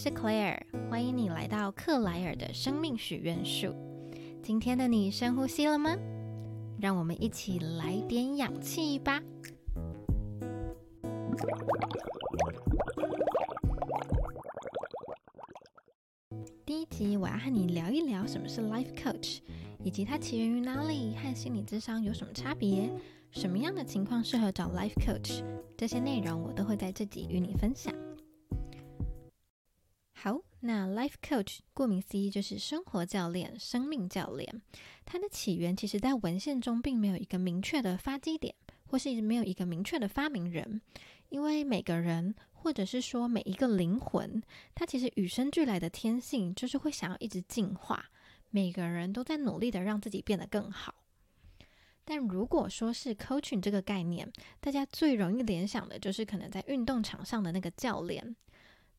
是 Claire，欢迎你来到克莱尔的生命许愿树。今天的你深呼吸了吗？让我们一起来点氧气吧。第一集我要和你聊一聊什么是 Life Coach，以及它起源于哪里，和心理智商有什么差别，什么样的情况适合找 Life Coach，这些内容我都会在这集与你分享。好，那 Life Coach 顾名思义就是生活教练、生命教练。它的起源其实，在文献中并没有一个明确的发基点，或是没有一个明确的发明人。因为每个人，或者是说每一个灵魂，它其实与生俱来的天性就是会想要一直进化。每个人都在努力的让自己变得更好。但如果说是 coaching 这个概念，大家最容易联想的就是可能在运动场上的那个教练。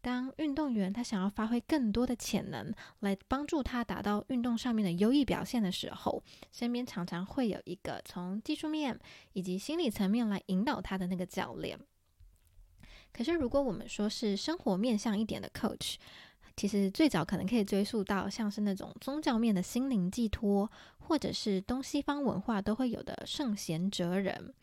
当运动员他想要发挥更多的潜能，来帮助他达到运动上面的优异表现的时候，身边常常会有一个从技术面以及心理层面来引导他的那个教练。可是，如果我们说是生活面向一点的 coach，其实最早可能可以追溯到像是那种宗教面的心灵寄托，或者是东西方文化都会有的圣贤哲人，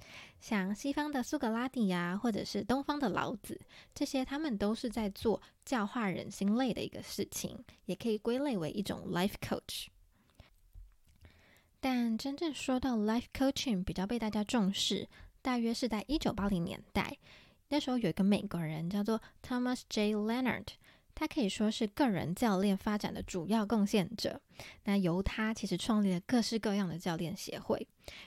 像西方的苏格拉底呀，或者是东方的老子，这些他们都是在做教化人心类的一个事情，也可以归类为一种 life coach。但真正说到 life coaching 比较被大家重视，大约是在一九八零年代。那时候有一个美国人叫做 Thomas J. Leonard，他可以说是个人教练发展的主要贡献者。那由他其实创立了各式各样的教练协会，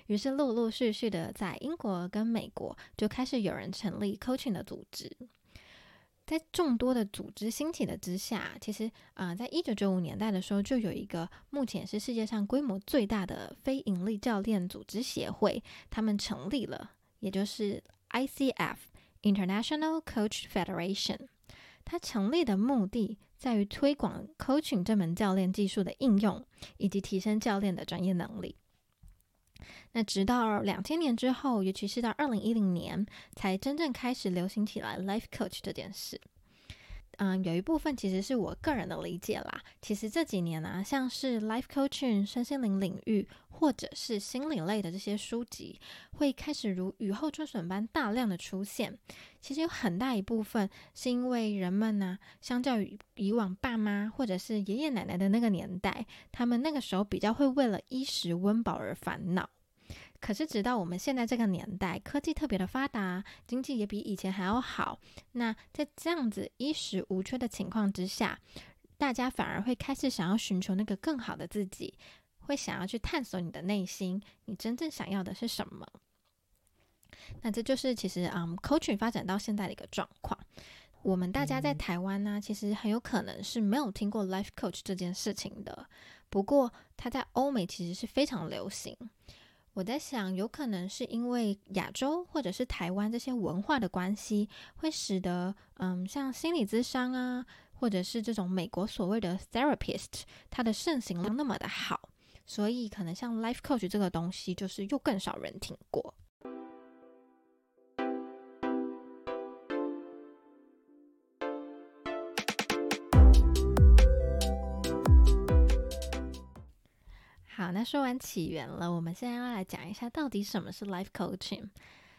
于是陆陆续续的在英国跟美国就开始有人成立 coaching 的组织。在众多的组织兴起的之下，其实啊，在一九九五年代的时候，就有一个目前是世界上规模最大的非盈利教练组织协会，他们成立了，也就是 ICF。International Coach Federation，它成立的目的在于推广 coaching 这门教练技术的应用，以及提升教练的专业能力。那直到两千年之后，尤其是到二零一零年，才真正开始流行起来 life coach 这件事。嗯，有一部分其实是我个人的理解啦。其实这几年呢，像是 life coaching、身心灵领域，或者是心理类的这些书籍，会开始如雨后春笋般大量的出现。其实有很大一部分是因为人们呢，相较于以往爸妈或者是爷爷奶奶的那个年代，他们那个时候比较会为了衣食温饱而烦恼。可是，直到我们现在这个年代，科技特别的发达，经济也比以前还要好。那在这样子衣食无缺的情况之下，大家反而会开始想要寻求那个更好的自己，会想要去探索你的内心，你真正想要的是什么？那这就是其实，嗯，coaching 发展到现在的一个状况。我们大家在台湾呢，其实很有可能是没有听过 life coach 这件事情的。不过，它在欧美其实是非常流行。我在想，有可能是因为亚洲或者是台湾这些文化的关系，会使得嗯，像心理咨商啊，或者是这种美国所谓的 therapist，它的盛行量那么的好，所以可能像 life coach 这个东西，就是又更少人听过。那说完起源了，我们现在要来讲一下到底什么是 life coaching。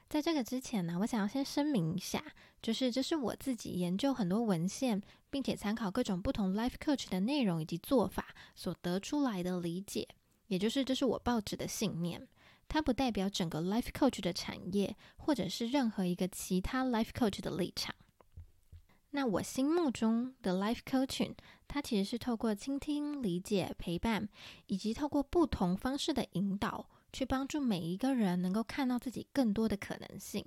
在这个之前呢，我想要先声明一下，就是这是我自己研究很多文献，并且参考各种不同 life coach 的内容以及做法所得出来的理解，也就是这是我抱持的信念。它不代表整个 life coach 的产业，或者是任何一个其他 life coach 的立场。那我心目中的 life coaching，它其实是透过倾听、理解、陪伴，以及透过不同方式的引导，去帮助每一个人能够看到自己更多的可能性。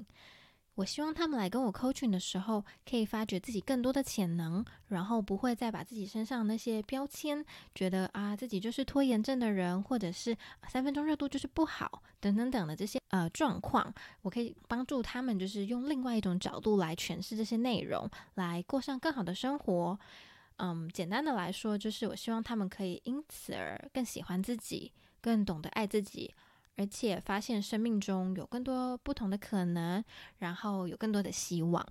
我希望他们来跟我 coaching 的时候，可以发掘自己更多的潜能，然后不会再把自己身上那些标签，觉得啊自己就是拖延症的人，或者是三分钟热度就是不好，等等等的这些呃状况，我可以帮助他们，就是用另外一种角度来诠释这些内容，来过上更好的生活。嗯，简单的来说，就是我希望他们可以因此而更喜欢自己，更懂得爱自己。而且发现生命中有更多不同的可能，然后有更多的希望。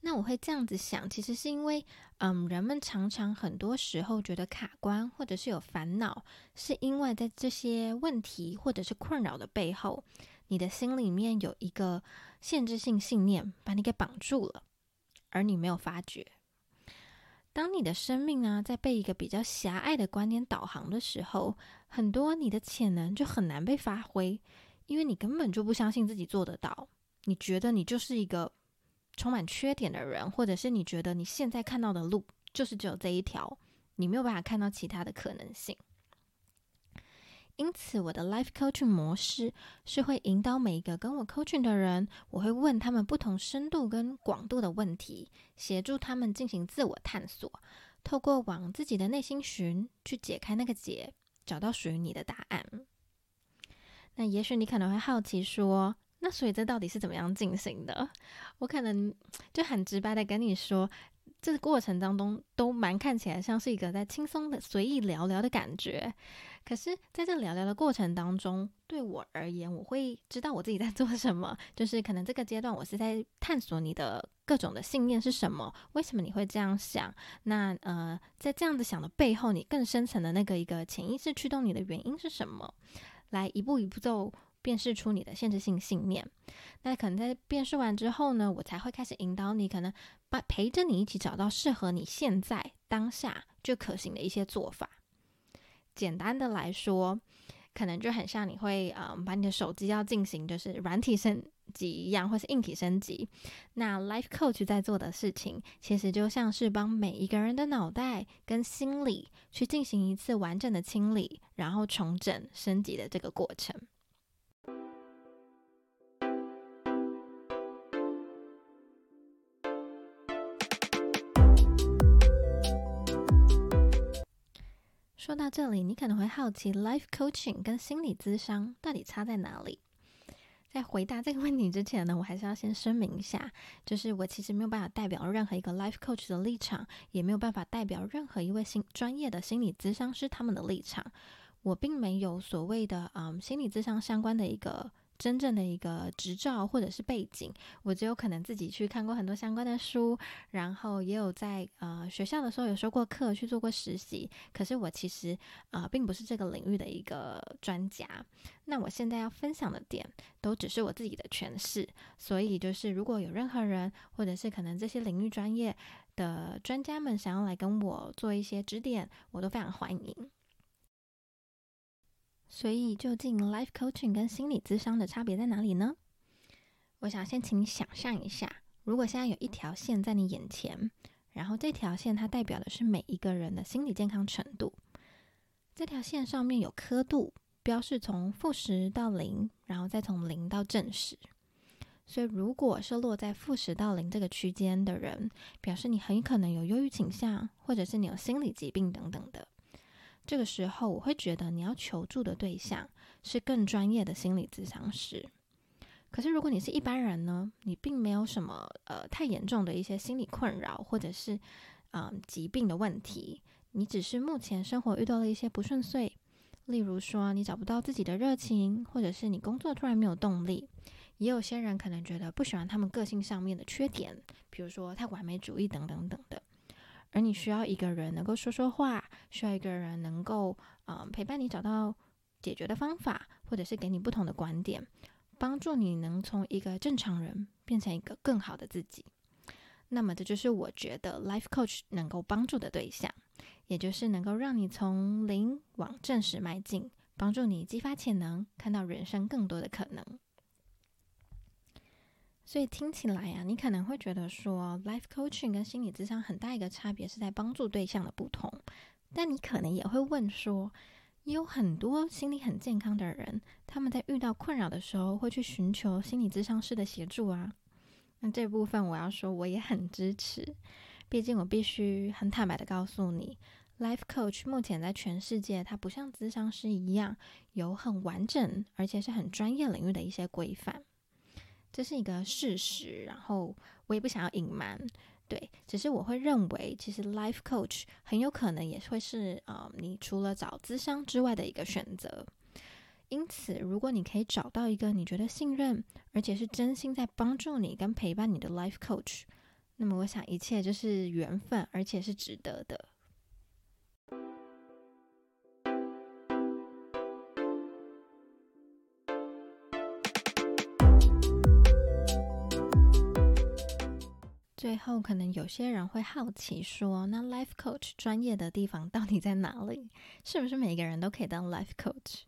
那我会这样子想，其实是因为，嗯，人们常常很多时候觉得卡关或者是有烦恼，是因为在这些问题或者是困扰的背后，你的心里面有一个限制性信念把你给绑住了，而你没有发觉。当你的生命呢，在被一个比较狭隘的观念导航的时候，很多你的潜能就很难被发挥，因为你根本就不相信自己做得到。你觉得你就是一个充满缺点的人，或者是你觉得你现在看到的路就是只有这一条，你没有办法看到其他的可能性。因此，我的 life coaching 模式是会引导每一个跟我 coaching 的人，我会问他们不同深度跟广度的问题，协助他们进行自我探索，透过往自己的内心寻，去解开那个结，找到属于你的答案。那也许你可能会好奇说，那所以这到底是怎么样进行的？我可能就很直白的跟你说。这个过程当中都蛮看起来像是一个在轻松的随意聊聊的感觉，可是在这聊聊的过程当中，对我而言，我会知道我自己在做什么。就是可能这个阶段我是在探索你的各种的信念是什么，为什么你会这样想？那呃，在这样子想的背后，你更深层的那个一个潜意识驱动你的原因是什么？来一步一步走。辨识出你的限制性信念，那可能在辨识完之后呢，我才会开始引导你，可能把陪着你一起找到适合你现在当下就可行的一些做法。简单的来说，可能就很像你会嗯把你的手机要进行就是软体升级一样，或是硬体升级。那 Life Coach 在做的事情，其实就像是帮每一个人的脑袋跟心理去进行一次完整的清理，然后重整升级的这个过程。说到这里，你可能会好奇，life coaching 跟心理咨商到底差在哪里？在回答这个问题之前呢，我还是要先声明一下，就是我其实没有办法代表任何一个 life coach 的立场，也没有办法代表任何一位心专业的心理咨商师他们的立场。我并没有所谓的嗯心理咨商相关的一个。真正的一个执照或者是背景，我只有可能自己去看过很多相关的书，然后也有在呃学校的时候有修过课，去做过实习。可是我其实啊，并不是这个领域的一个专家。那我现在要分享的点，都只是我自己的诠释。所以就是，如果有任何人，或者是可能这些领域专业的专家们想要来跟我做一些指点，我都非常欢迎。所以，究竟 life coaching 跟心理咨商的差别在哪里呢？我想先请你想象一下，如果现在有一条线在你眼前，然后这条线它代表的是每一个人的心理健康程度。这条线上面有刻度，标示从负十到零，然后再从零到正十。所以，如果是落在负十到零这个区间的人，表示你很可能有忧郁倾向，或者是你有心理疾病等等的。这个时候，我会觉得你要求助的对象是更专业的心理咨商师。可是，如果你是一般人呢？你并没有什么呃太严重的一些心理困扰，或者是嗯疾病的问题，你只是目前生活遇到了一些不顺遂，例如说你找不到自己的热情，或者是你工作突然没有动力。也有些人可能觉得不喜欢他们个性上面的缺点，比如说太完美主义等等等的。而你需要一个人能够说说话，需要一个人能够嗯陪伴你找到解决的方法，或者是给你不同的观点，帮助你能从一个正常人变成一个更好的自己。那么这就是我觉得 life coach 能够帮助的对象，也就是能够让你从零往正实迈进，帮助你激发潜能，看到人生更多的可能。所以听起来呀，你可能会觉得说，life coaching 跟心理咨商很大一个差别是在帮助对象的不同。但你可能也会问说，也有很多心理很健康的人，他们在遇到困扰的时候会去寻求心理咨商师的协助啊。那这部分我要说，我也很支持。毕竟我必须很坦白的告诉你，life coach 目前在全世界，它不像咨商师一样有很完整而且是很专业领域的一些规范。这是一个事实，然后我也不想要隐瞒，对，只是我会认为，其实 life coach 很有可能也会是啊，你除了找咨商之外的一个选择。因此，如果你可以找到一个你觉得信任，而且是真心在帮助你跟陪伴你的 life coach，那么我想一切就是缘分，而且是值得的。最后，可能有些人会好奇说：“那 life coach 专业的地方到底在哪里？是不是每个人都可以当 life coach？”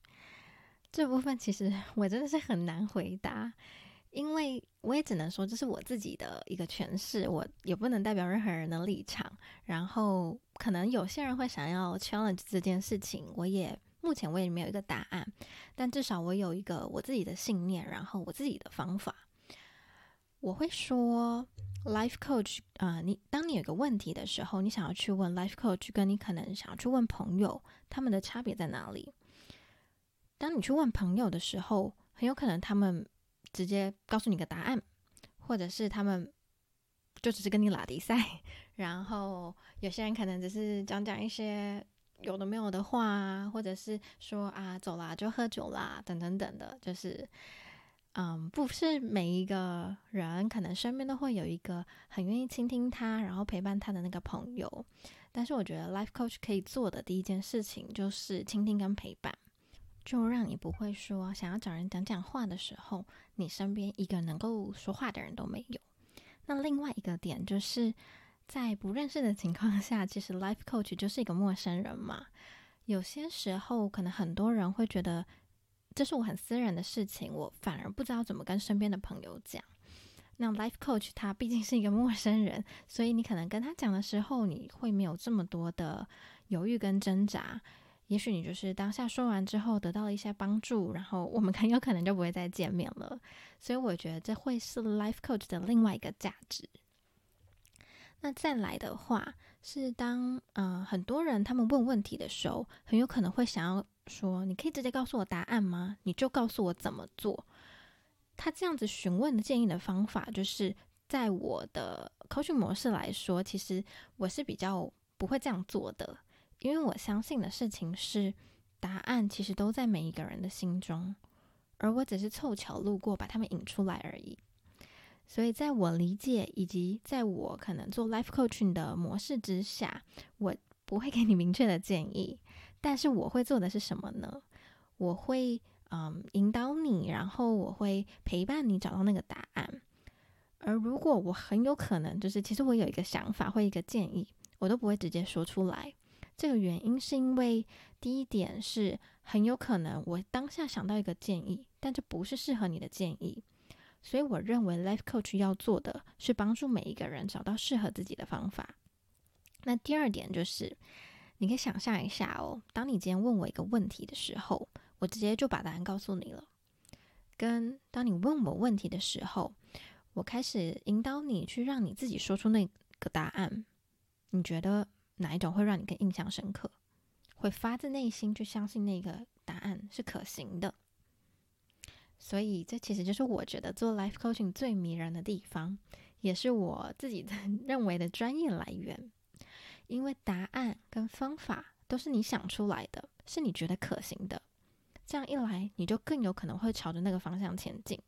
这部分其实 我真的是很难回答，因为我也只能说这是我自己的一个诠释，我也不能代表任何人的立场。然后，可能有些人会想要 challenge 这件事情，我也目前我也没有一个答案，但至少我有一个我自己的信念，然后我自己的方法。我会说。Life coach 啊，你当你有个问题的时候，你想要去问 life coach，跟你可能想要去问朋友，他们的差别在哪里？当你去问朋友的时候，很有可能他们直接告诉你个答案，或者是他们就只是跟你拉迪赛，然后有些人可能只是讲讲一些有的没有的话，或者是说啊走啦就喝酒啦等等等的，就是。嗯，不是每一个人可能身边都会有一个很愿意倾听他，然后陪伴他的那个朋友。但是我觉得 life coach 可以做的第一件事情就是倾听跟陪伴，就让你不会说想要找人讲讲话的时候，你身边一个能够说话的人都没有。那另外一个点就是在不认识的情况下，其实 life coach 就是一个陌生人嘛。有些时候可能很多人会觉得。这是我很私人的事情，我反而不知道怎么跟身边的朋友讲。那 life coach 他毕竟是一个 陌生人，所以你可能跟他讲的时候，你会没有这么多的犹豫跟挣扎。也许你就是当下说完之后得到了一些帮助，然后我们 很有可能就不会再见面了。所以我觉得这会是 life coach 的另外一个价值。那再来的话，是当嗯很多人他们问问题的时候，很有可能会想要说：“你可以直接告诉我答案吗？你就告诉我怎么做。”他这样子询问的建议的方法，就是在我的 coaching 模式来说，其实我是比较不会这样做的，因为我相信的事情是，答案其实都在每一个人的心中，而我只是凑巧路过，把他们引出来而已。所以，在我理解以及在我可能做 life coaching 的模式之下，我不会给你明确的建议，但是我会做的是什么呢？我会嗯引导你，然后我会陪伴你找到那个答案。而如果我很有可能就是，其实我有一个想法或一个建议，我都不会直接说出来。这个原因是因为第一点是很有可能我当下想到一个建议，但这不是适合你的建议。所以我认为，life coach 要做的是帮助每一个人找到适合自己的方法。那第二点就是，你可以想象一下哦，当你今天问我一个问题的时候，我直接就把答案告诉你了；跟当你问我问题的时候，我开始引导你去让你自己说出那个答案。你觉得哪一种会让你更印象深刻？会发自内心去相信那个答案是可行的？所以，这其实就是我觉得做 life coaching 最迷人的地方，也是我自己的 认为的专业来源。因为答案跟方法都是你想出来的，是你觉得可行的。这样一来，你就更有可能会朝着那个方向前进。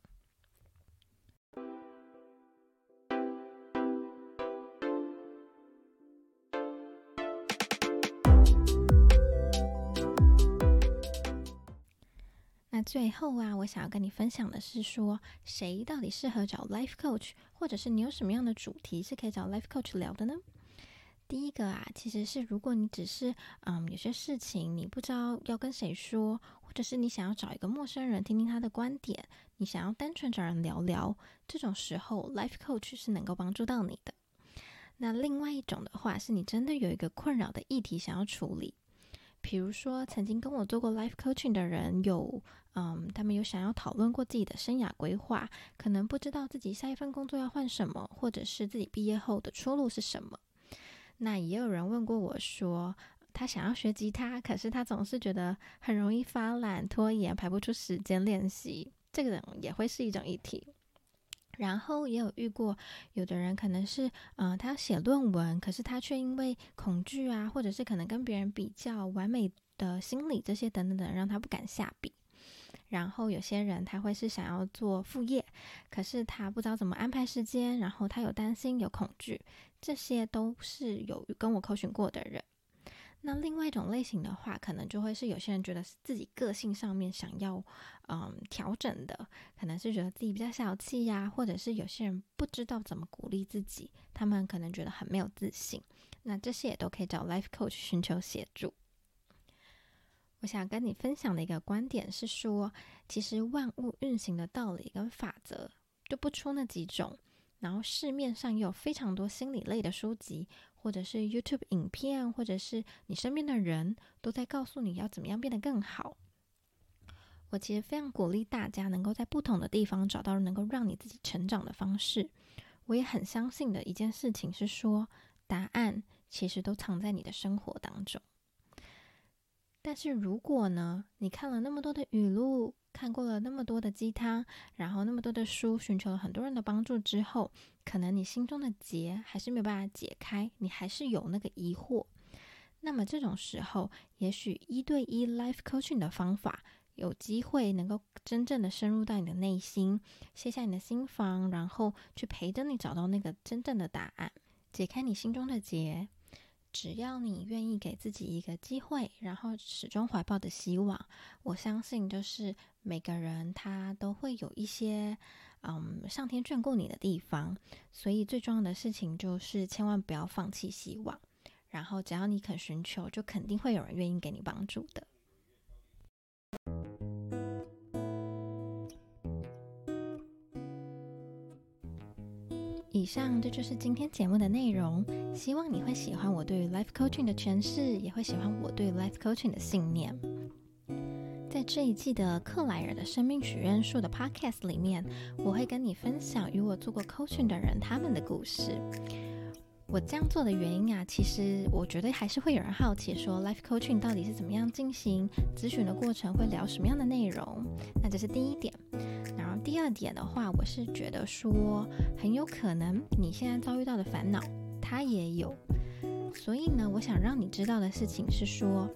那最后啊，我想要跟你分享的是，说谁到底适合找 life coach，或者是你有什么样的主题是可以找 life coach 聊的呢？第一个啊，其实是如果你只是嗯有些事情你不知道要跟谁说，或者是你想要找一个陌生人听听他的观点，你想要单纯找人聊聊，这种时候 life coach 是能够帮助到你的。那另外一种的话，是你真的有一个困扰的议题想要处理。比如说，曾经跟我做过 life coaching 的人，有，嗯，他们有想要讨论过自己的生涯规划，可能不知道自己下一份工作要换什么，或者是自己毕业后的出路是什么。那也有人问过我说，他想要学吉他，可是他总是觉得很容易发懒、拖延，排不出时间练习，这个也会是一种议题。然后也有遇过，有的人可能是，嗯，他写论文，可是他却因为恐惧啊，或者是可能跟别人比较完美的心理这些等等等，让他不敢下笔。然后有些人他会是想要做副业，可是他不知道怎么安排时间，然后他有担心、有恐惧，这些都是有跟我扣询过的人。那另外一种类型的话，可能就会是有些人觉得是自己个性上面想要嗯调整的，可能是觉得自己比较小气呀，或者是有些人不知道怎么鼓励自己，他们可能觉得很没有自信。那这些也都可以找 life coach 寻求协助。我想跟你分享的一个观点是说，其实万物运行的道理跟法则就不出那几种，然后市面上有非常多心理类的书籍。或者是 YouTube 影片，或者是你身边的人都在告诉你要怎么样变得更好。我其实非常鼓励大家能够在不同的地方找到能够让你自己成长的方式。我也很相信的一件事情是说，答案其实都藏在你的生活当中。但是如果呢，你看了那么多的语录，看过了那么多的鸡汤，然后那么多的书，寻求了很多人的帮助之后，可能你心中的结还是没有办法解开，你还是有那个疑惑。那么这种时候，也许一对一 life coaching 的方法，有机会能够真正的深入到你的内心，卸下你的心防，然后去陪着你找到那个真正的答案，解开你心中的结。只要你愿意给自己一个机会，然后始终怀抱的希望，我相信就是每个人他都会有一些嗯上天眷顾你的地方。所以最重要的事情就是千万不要放弃希望。然后只要你肯寻求，就肯定会有人愿意给你帮助的。以上这就是今天节目的内容，希望你会喜欢我对于 life coaching 的诠释，也会喜欢我对 life coaching 的信念。在这一季的克莱尔的生命许愿树的 podcast 里面，我会跟你分享与我做过 coaching 的人他们的故事。我这样做的原因啊，其实我觉得还是会有人好奇说，life coaching 到底是怎么样进行，咨询的过程会聊什么样的内容？那这是第一点。第二点的话，我是觉得说，很有可能你现在遭遇到的烦恼，他也有。所以呢，我想让你知道的事情是说，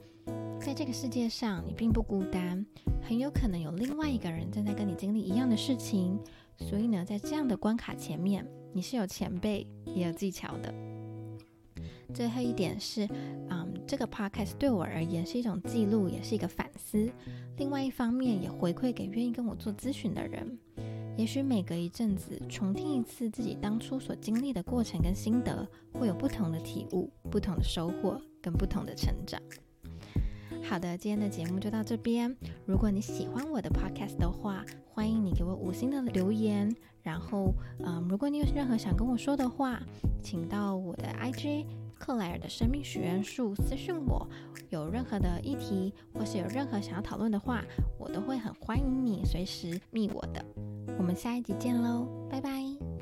在这个世界上，你并不孤单，很有可能有另外一个人正在跟你经历一样的事情。所以呢，在这样的关卡前面，你是有前辈，也有技巧的。最后一点是，嗯，这个 podcast 对我而言是一种记录，也是一个反思。另外一方面，也回馈给愿意跟我做咨询的人。也许每隔一阵子重听一次自己当初所经历的过程跟心得，会有不同的体悟、不同的收获跟不同的成长。好的，今天的节目就到这边。如果你喜欢我的 podcast 的话，欢迎你给我五星的留言。然后，嗯，如果你有任何想跟我说的话，请到我的 IG。克莱尔的生命许愿树私讯我，有任何的议题或是有任何想要讨论的话，我都会很欢迎你随时密我的。我们下一集见喽，拜拜。